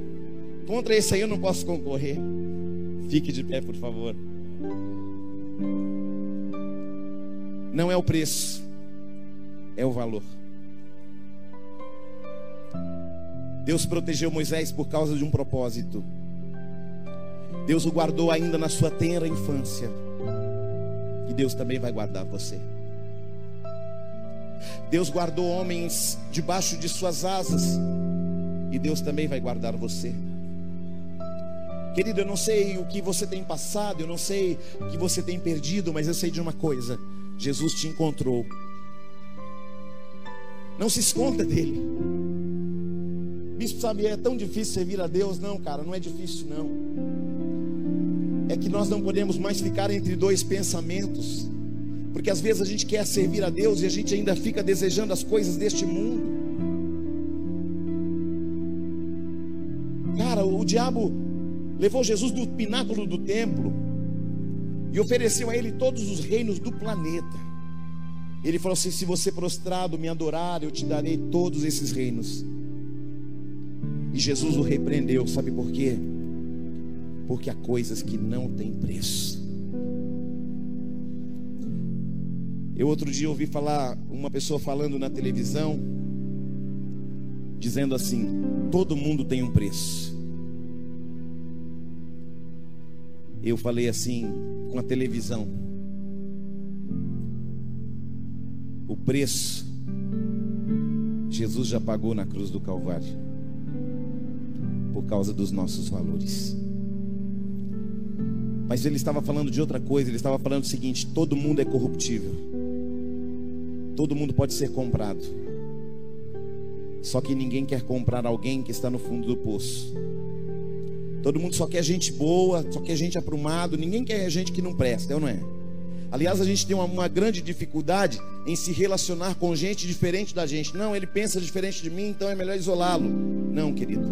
Contra esse aí eu não posso concorrer. Fique de pé, por favor. Não é o preço, é o valor. Deus protegeu Moisés por causa de um propósito. Deus o guardou ainda na sua tenra infância. E Deus também vai guardar você. Deus guardou homens debaixo de suas asas. E Deus também vai guardar você. Querido, eu não sei o que você tem passado, eu não sei o que você tem perdido, mas eu sei de uma coisa: Jesus te encontrou. Não se esconda dele. Bispo, sabe, é tão difícil servir a Deus. Não, cara, não é difícil, não. É que nós não podemos mais ficar entre dois pensamentos. Porque às vezes a gente quer servir a Deus e a gente ainda fica desejando as coisas deste mundo. Cara, o diabo levou Jesus do pináculo do templo e ofereceu a ele todos os reinos do planeta. Ele falou assim: se você prostrado me adorar, eu te darei todos esses reinos. E Jesus o repreendeu, sabe por quê? Porque há coisas que não têm preço. Eu outro dia ouvi falar uma pessoa falando na televisão, dizendo assim: todo mundo tem um preço. Eu falei assim com a televisão: o preço Jesus já pagou na cruz do Calvário por causa dos nossos valores. Mas ele estava falando de outra coisa, ele estava falando o seguinte: todo mundo é corruptível, todo mundo pode ser comprado, só que ninguém quer comprar alguém que está no fundo do poço. Todo mundo só quer gente boa, só quer gente aprumado, ninguém quer gente que não presta, é ou não é? Aliás, a gente tem uma, uma, grande dificuldade em se relacionar com gente diferente da gente. Não, ele pensa diferente de mim, então é melhor isolá-lo. Não, querido.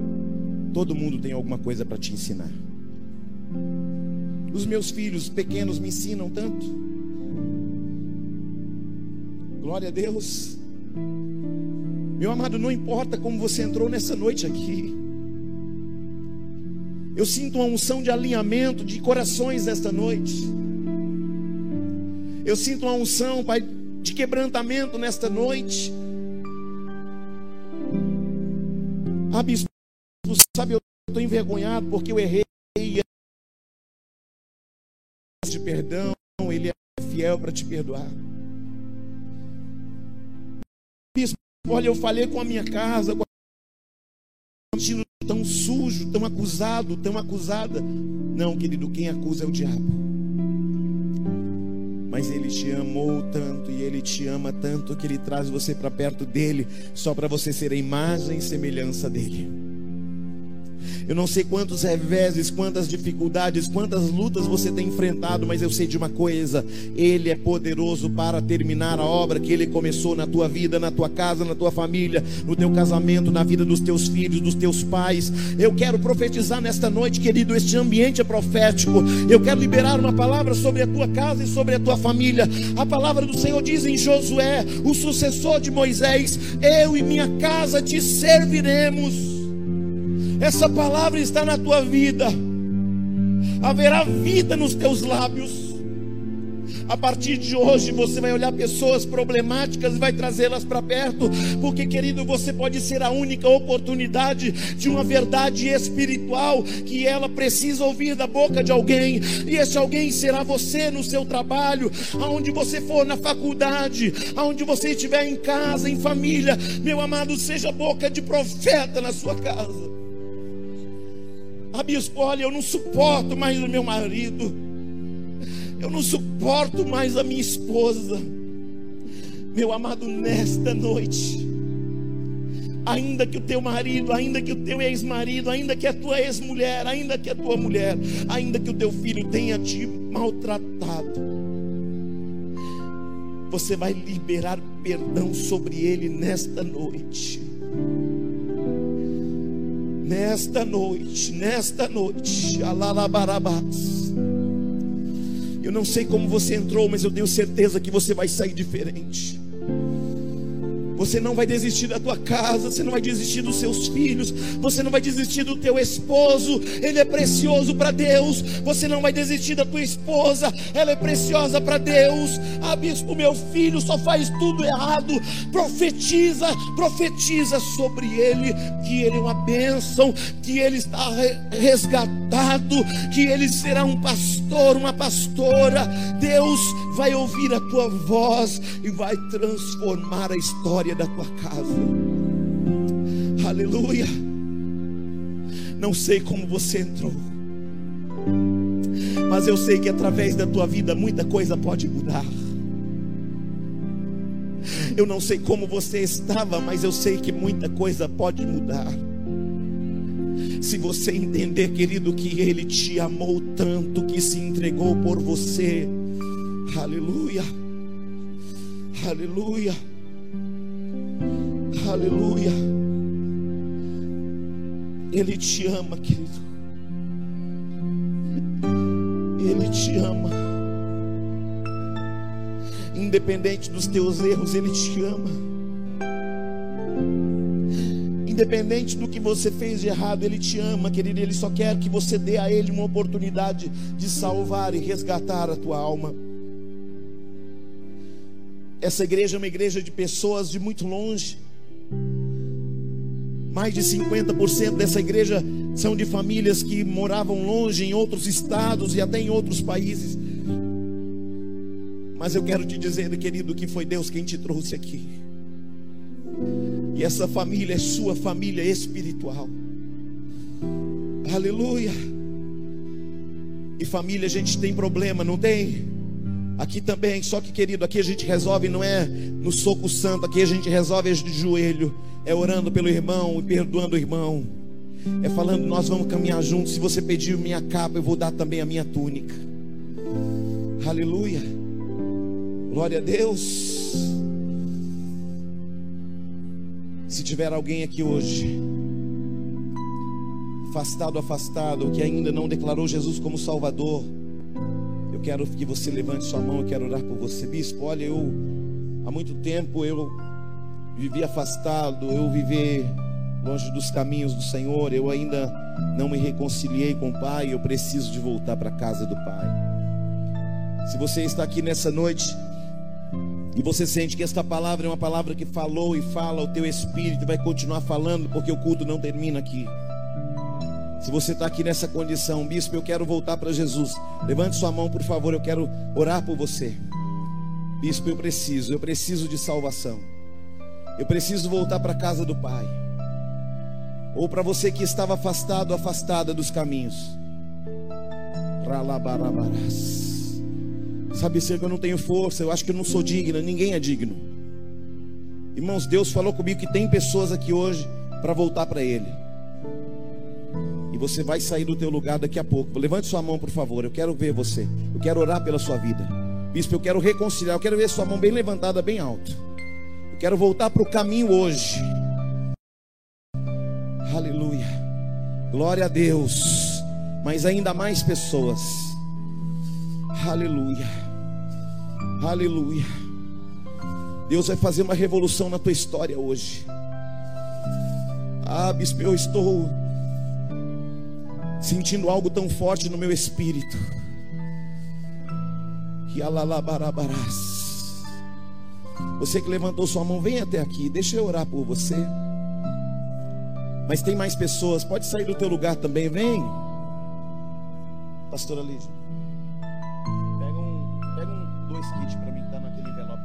Todo mundo tem alguma coisa para te ensinar. Os meus filhos pequenos me ensinam tanto. Glória a Deus. Meu amado, não importa como você entrou nessa noite aqui. Eu sinto uma unção de alinhamento de corações nesta noite. Eu sinto uma unção, Pai, de quebrantamento nesta noite. Ah, sabe, eu estou envergonhado porque eu errei. Perdão, Ele é fiel para te perdoar. Bispo, olha, eu falei com a minha casa, com tão sujo, tão acusado, tão acusada. Não, querido, quem acusa é o diabo. Mas Ele te amou tanto e Ele te ama tanto que Ele traz você para perto dele, só para você ser a imagem e semelhança dele. Eu não sei quantos reveses, quantas dificuldades, quantas lutas você tem enfrentado, mas eu sei de uma coisa: Ele é poderoso para terminar a obra que Ele começou na tua vida, na tua casa, na tua família, no teu casamento, na vida dos teus filhos, dos teus pais. Eu quero profetizar nesta noite, querido, este ambiente é profético. Eu quero liberar uma palavra sobre a tua casa e sobre a tua família. A palavra do Senhor diz em Josué, o sucessor de Moisés: Eu e minha casa te serviremos. Essa palavra está na tua vida. Haverá vida nos teus lábios. A partir de hoje você vai olhar pessoas problemáticas e vai trazê-las para perto, porque querido, você pode ser a única oportunidade de uma verdade espiritual que ela precisa ouvir da boca de alguém, e esse alguém será você no seu trabalho, aonde você for na faculdade, aonde você estiver em casa, em família, meu amado, seja boca de profeta na sua casa. A bispo, olha, eu não suporto mais o meu marido. Eu não suporto mais a minha esposa. Meu amado, nesta noite, ainda que o teu marido, ainda que o teu ex-marido, ainda que a tua ex-mulher, ainda que a tua mulher, ainda que o teu filho tenha te maltratado, você vai liberar perdão sobre ele nesta noite Nesta noite, nesta noite, alalabarabás. Eu não sei como você entrou, mas eu tenho certeza que você vai sair diferente. Você não vai desistir da tua casa, você não vai desistir dos seus filhos, você não vai desistir do teu esposo, ele é precioso para Deus. Você não vai desistir da tua esposa, ela é preciosa para Deus. Ah, bispo, meu filho só faz tudo errado. Profetiza, profetiza sobre ele que ele é uma bênção, que ele está resgatado, que ele será um pastor, uma pastora. Deus vai ouvir a tua voz e vai transformar a história da tua casa. Aleluia. Não sei como você entrou, mas eu sei que através da tua vida muita coisa pode mudar. Eu não sei como você estava, mas eu sei que muita coisa pode mudar. Se você entender, querido, que Ele te amou tanto que se entregou por você. Aleluia. Aleluia. Aleluia. Ele te ama, querido. Ele te ama. Independente dos teus erros, Ele te ama. Independente do que você fez de errado, Ele te ama, querido. Ele só quer que você dê a Ele uma oportunidade de salvar e resgatar a tua alma. Essa igreja é uma igreja de pessoas de muito longe. Mais de 50% dessa igreja são de famílias que moravam longe em outros estados e até em outros países. Mas eu quero te dizer, querido, que foi Deus quem te trouxe aqui. E essa família é sua família espiritual. Aleluia. E família a gente tem problema, não tem? Aqui também, só que querido, aqui a gente resolve não é no soco santo, aqui a gente resolve de joelho, é orando pelo irmão e perdoando o irmão. É falando, nós vamos caminhar juntos. Se você pedir minha capa, eu vou dar também a minha túnica. Aleluia. Glória a Deus. Se tiver alguém aqui hoje, afastado, afastado, que ainda não declarou Jesus como Salvador, quero que você levante sua mão, eu quero orar por você. Bispo, olha, eu há muito tempo eu vivi afastado, eu vivi longe dos caminhos do Senhor, eu ainda não me reconciliei com o Pai, eu preciso de voltar para a casa do Pai. Se você está aqui nessa noite e você sente que esta palavra é uma palavra que falou e fala, o teu espírito vai continuar falando, porque o culto não termina aqui. Se você está aqui nessa condição, bispo, eu quero voltar para Jesus. Levante sua mão, por favor, eu quero orar por você. Bispo, eu preciso, eu preciso de salvação. Eu preciso voltar para a casa do Pai. Ou para você que estava afastado, afastada dos caminhos. Ralabarabarás. Sabe, ser que eu não tenho força, eu acho que eu não sou digna, ninguém é digno. Irmãos, Deus falou comigo que tem pessoas aqui hoje para voltar para Ele você vai sair do teu lugar daqui a pouco. Levante sua mão, por favor. Eu quero ver você. Eu quero orar pela sua vida. Bispo, eu quero reconciliar. Eu quero ver sua mão bem levantada, bem alto. Eu quero voltar para o caminho hoje. Aleluia. Glória a Deus. Mas ainda mais pessoas. Aleluia. Aleluia. Deus vai fazer uma revolução na tua história hoje. Ah, bispo, eu estou sentindo algo tão forte no meu espírito. Que alalabarabarass. Você que levantou sua mão, vem até aqui, deixa eu orar por você. Mas tem mais pessoas, pode sair do teu lugar também, vem. Pastora Lígia. Pega um, pega um dois kits para mim, tá naquele envelope.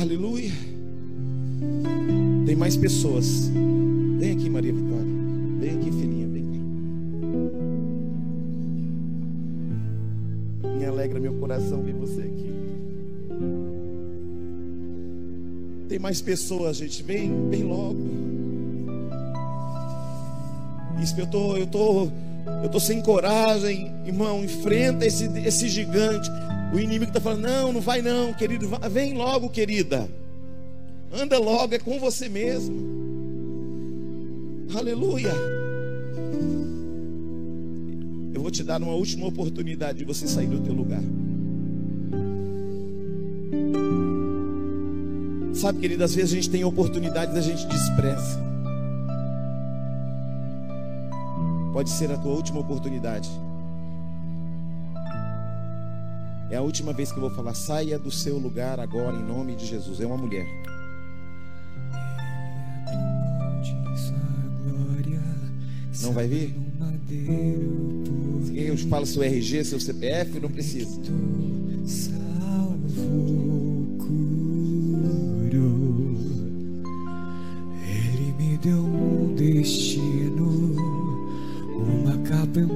Aleluia. Tem mais pessoas. Vem aqui, Maria Vitória. Vem aqui, filhinha, alegra meu coração ver você aqui. Tem mais pessoas, gente. Vem, vem logo. Isso eu tô, eu tô, eu tô sem coragem, irmão. Enfrenta esse, esse gigante. O inimigo está falando: não, não vai não, querido. Vem logo, querida. Anda logo, é com você mesmo. Aleluia. Eu vou te dar uma última oportunidade de você sair do teu lugar. Sabe, querido, às vezes a gente tem oportunidades a gente despreza. Pode ser a tua última oportunidade. É a última vez que eu vou falar. Saia do seu lugar agora em nome de Jesus. É uma mulher. Não vai vir? Quem eu falo seu RG, seu CPF? Não precisa. Ele me deu um destino, uma capa e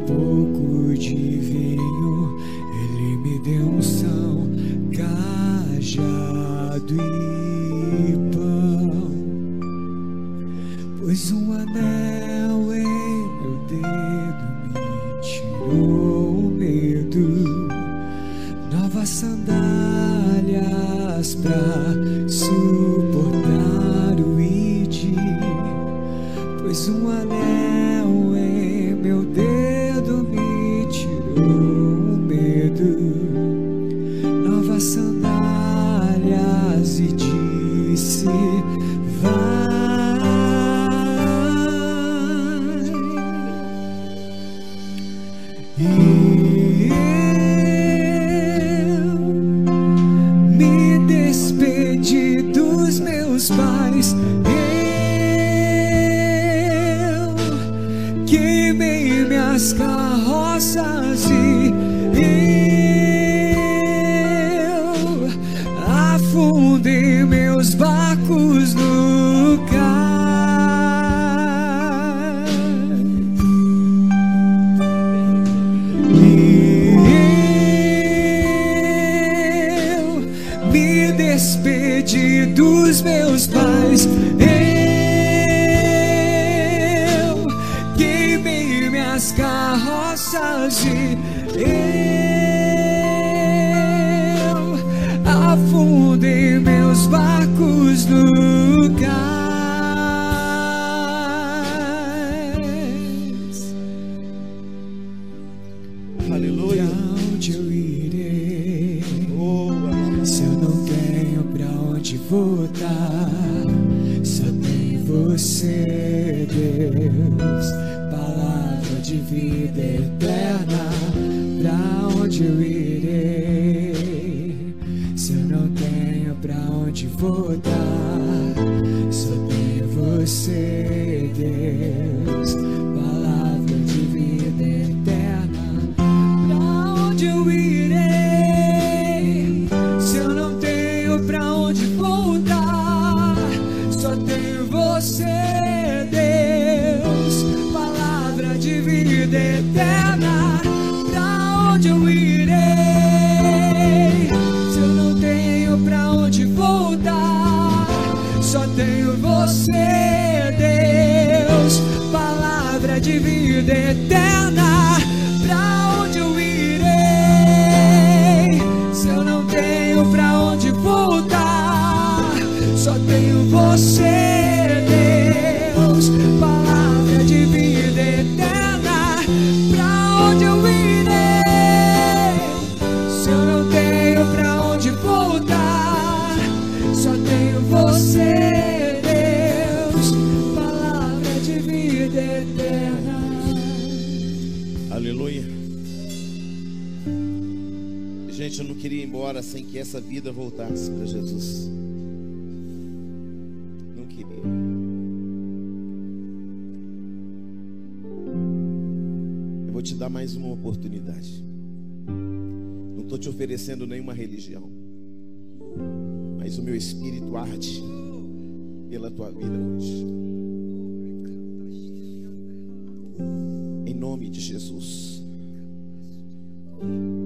nome de Jesus.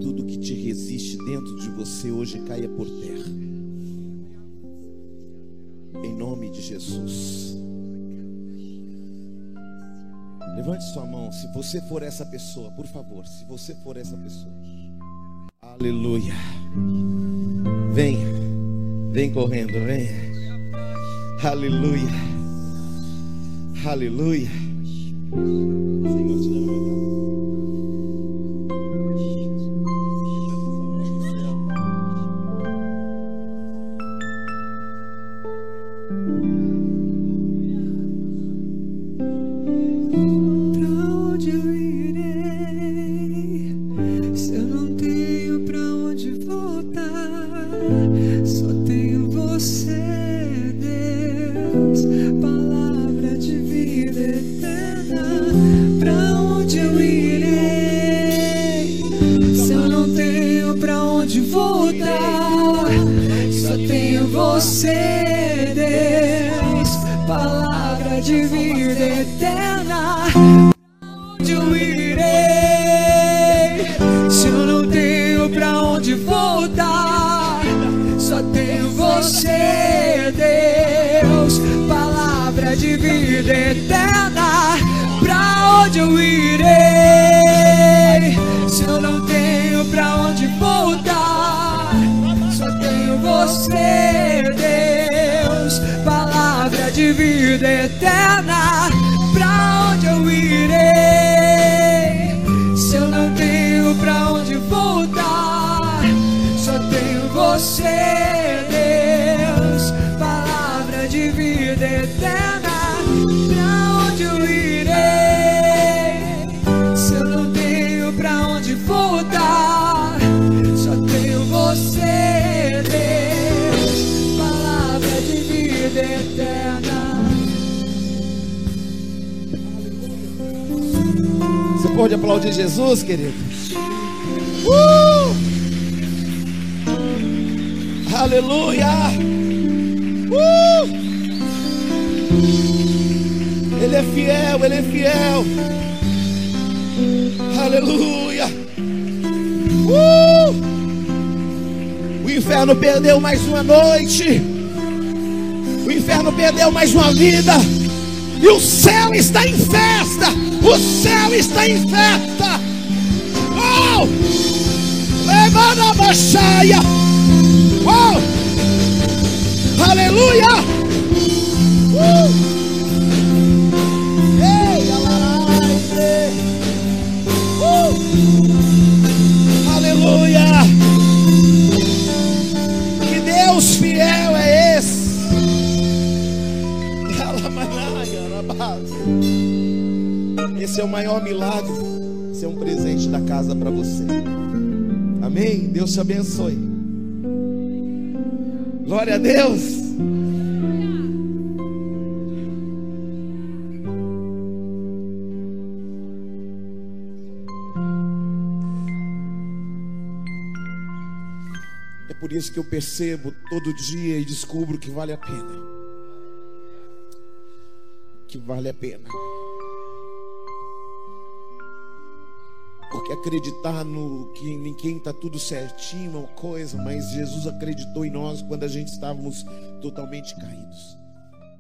Tudo que te resiste dentro de você hoje caia por terra. Em nome de Jesus. Levante sua mão, se você for essa pessoa, por favor, se você for essa pessoa. Aleluia. Venha, vem correndo, venha. Aleluia. Aleluia. Senhor, te dá Pra pode aplaudir Jesus, querido? Uh! Aleluia! Uh! Ele é fiel, ele é fiel. Aleluia! Uh! O inferno perdeu mais uma noite. O inferno perdeu mais uma vida. E o céu está em festa. O céu está em festa. Oh! Levanta a baixaia. Oh! Aleluia! O maior milagre. É um presente da casa para você. Amém? Deus te abençoe. Glória a Deus. É por isso que eu percebo todo dia e descubro que vale a pena. Que vale a pena. Porque acreditar no que em quem está tudo certinho é uma coisa, mas Jesus acreditou em nós quando a gente estávamos totalmente caídos.